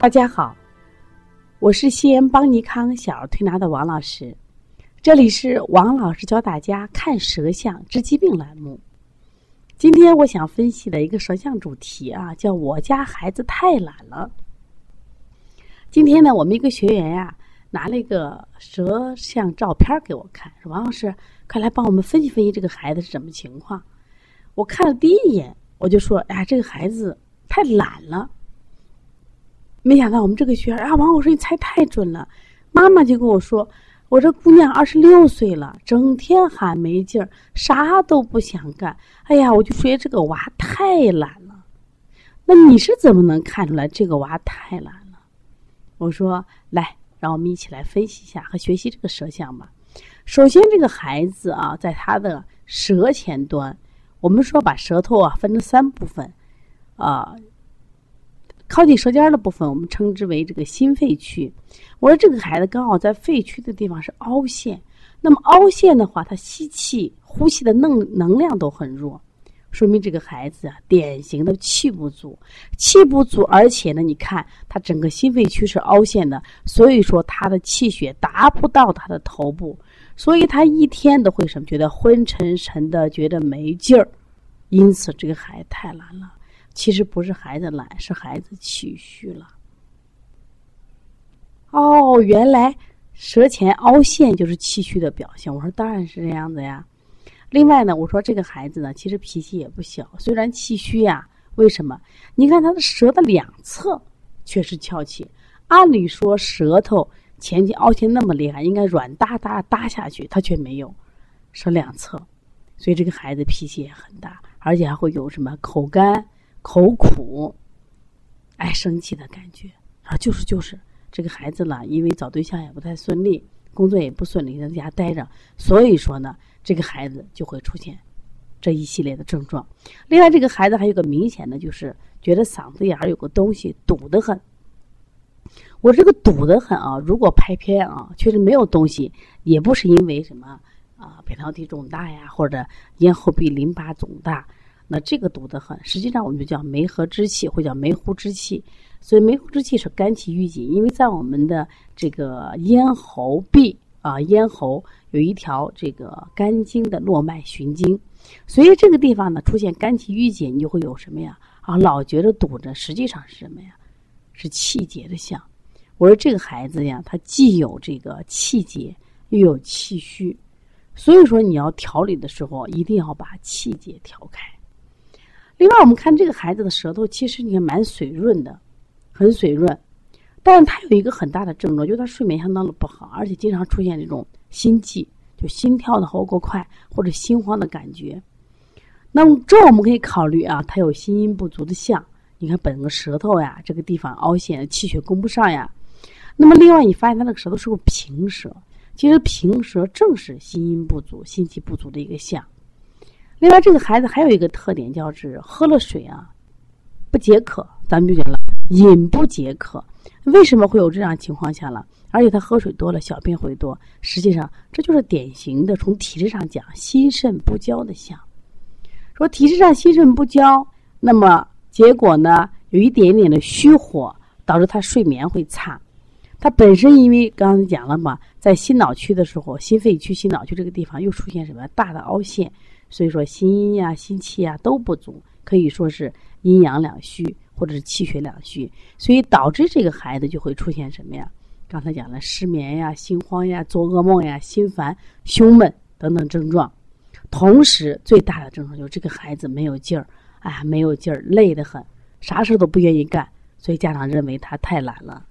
大家好，我是西安邦尼康小儿推拿的王老师，这里是王老师教大家看舌象治疾病栏目。今天我想分析的一个舌象主题啊，叫我家孩子太懒了。今天呢，我们一个学员呀，拿了一个舌象照片给我看，说王老师，快来帮我们分析分析这个孩子是什么情况。我看了第一眼，我就说，哎，这个孩子太懒了。没想到我们这个学员啊，王老师你猜太准了。妈妈就跟我说，我这姑娘二十六岁了，整天喊没劲儿，啥都不想干。哎呀，我就说这个娃太懒了。那你是怎么能看出来这个娃太懒了？我说来，让我们一起来分析一下和学习这个舌象吧。首先，这个孩子啊，在他的舌前端，我们说把舌头啊分成三部分，啊。靠近舌尖的部分，我们称之为这个心肺区。我说这个孩子刚好在肺区的地方是凹陷，那么凹陷的话，他吸气、呼吸的能能量都很弱，说明这个孩子啊，典型的气不足。气不足，而且呢，你看他整个心肺区是凹陷的，所以说他的气血达不到他的头部，所以他一天都会什么？觉得昏沉沉的，觉得没劲儿，因此这个孩子太难了。其实不是孩子懒，是孩子气虚了。哦，原来舌前凹陷就是气虚的表现。我说当然是这样子呀。另外呢，我说这个孩子呢，其实脾气也不小，虽然气虚呀，为什么？你看他的舌的两侧却是翘起，按理说舌头前期凹陷那么厉害，应该软哒哒搭下去，他却没有，舌两侧，所以这个孩子脾气也很大，而且还会有什么口干。口苦，爱生气的感觉啊，就是就是这个孩子了，因为找对象也不太顺利，工作也不顺利，在家待着，所以说呢，这个孩子就会出现这一系列的症状。另外，这个孩子还有个明显的，就是觉得嗓子眼儿有个东西堵得很。我这个堵得很啊，如果拍片啊，确实没有东西，也不是因为什么啊，扁桃体肿大呀，或者咽喉壁淋巴肿大。那这个堵得很，实际上我们就叫梅核之气，或叫梅核之气。所以梅核之气是肝气郁结，因为在我们的这个咽喉壁啊，咽喉有一条这个肝经的络脉循经，所以这个地方呢出现肝气郁结，你就会有什么呀？啊，老觉得堵着，实际上是什么呀？是气结的象。我说这个孩子呀，他既有这个气结，又有气虚，所以说你要调理的时候，一定要把气结调开。另外，我们看这个孩子的舌头，其实你看蛮水润的，很水润，但是他有一个很大的症状，就是他睡眠相当的不好，而且经常出现这种心悸，就心跳的好过快或者心慌的感觉。那么这我们可以考虑啊，他有心阴不足的象。你看本个舌头呀，这个地方凹陷，气血供不上呀。那么另外，你发现他那个舌头是不是平舌？其实平舌正是心阴不足、心气不足的一个象。另外，这个孩子还有一个特点，叫是喝了水啊不解渴，咱们就讲了饮不解渴。为什么会有这样情况下了？而且他喝水多了，小便会多。实际上，这就是典型的从体质上讲心肾不交的象。说体质上心肾不交，那么结果呢，有一点点的虚火，导致他睡眠会差。他本身因为刚才讲了嘛，在心脑区的时候，心肺区、心脑区这个地方又出现什么大的凹陷。所以说，心阴呀、心气呀都不足，可以说是阴阳两虚，或者是气血两虚，所以导致这个孩子就会出现什么呀？刚才讲了失眠呀、心慌呀、做噩梦呀、心烦、胸闷等等症状。同时，最大的症状就是这个孩子没有劲儿，哎，没有劲儿，累得很，啥事都不愿意干。所以家长认为他太懒了。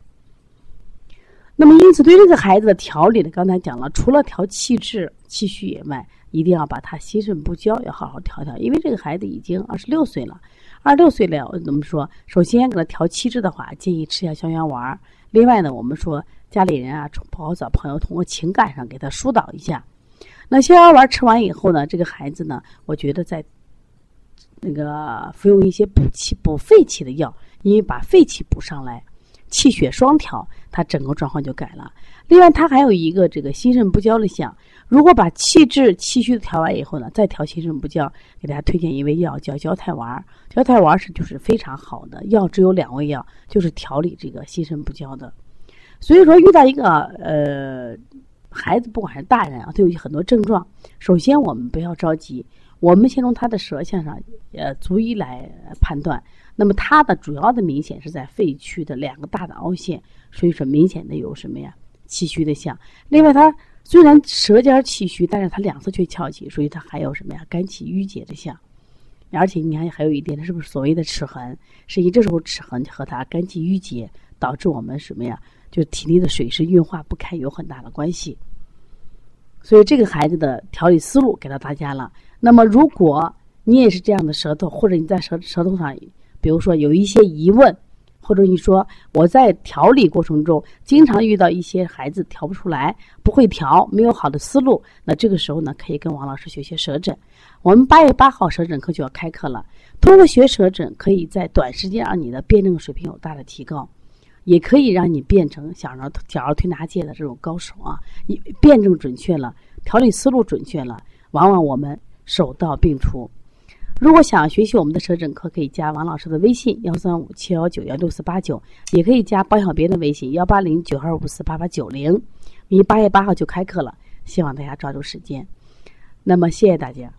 那么，因此对这个孩子的调理呢，刚才讲了，除了调气滞、气虚以外，一定要把他心肾不交要好好调调，因为这个孩子已经二十六岁了，二十六岁了，怎么说？首先给他调气滞的话，建议吃下消炎丸。另外呢，我们说家里人啊，不好找朋友，通过情感上给他疏导一下。那消炎丸吃完以后呢，这个孩子呢，我觉得在那个服用一些补气、补肺气的药，因为把肺气补上来，气血双调，他整个状况就改了。另外，他还有一个这个心肾不交的项。如果把气滞气虚调完以后呢，再调心肾不交，给大家推荐一味药叫焦太丸。焦太丸是就是非常好的药，只有两味药，就是调理这个心肾不交的。所以说，遇到一个呃孩子，不管是大人啊，都有很多症状。首先，我们不要着急，我们先从他的舌象上呃逐一来判断。那么，他的主要的明显是在肺区的两个大的凹陷，所以说明显的有什么呀？气虚的象。另外，他虽然舌尖气虚，但是他两侧却翘起，所以他还有什么呀？肝气郁结的象。而且你看，还有一点，是不是所谓的齿痕？实际这时候齿痕和他肝气郁结导致我们什么呀？就体内的水湿运化不开有很大的关系。所以这个孩子的调理思路给到大家了。那么如果你也是这样的舌头，或者你在舌舌头上，比如说有一些疑问。或者你说我在调理过程中经常遇到一些孩子调不出来，不会调，没有好的思路，那这个时候呢，可以跟王老师学学舌诊。我们八月八号舌诊课就要开课了。通过学舌诊，可以在短时间让你的辩证水平有大的提高，也可以让你变成小儿小儿推拿界的这种高手啊！你辩证准确了，调理思路准确了，往往我们手到病除。如果想学习我们的舌诊课，可以加王老师的微信幺三五七幺九幺六四八九，也可以加包小编的微信幺八零九二五四八八九零。离八月八号就开课了，希望大家抓住时间。那么，谢谢大家。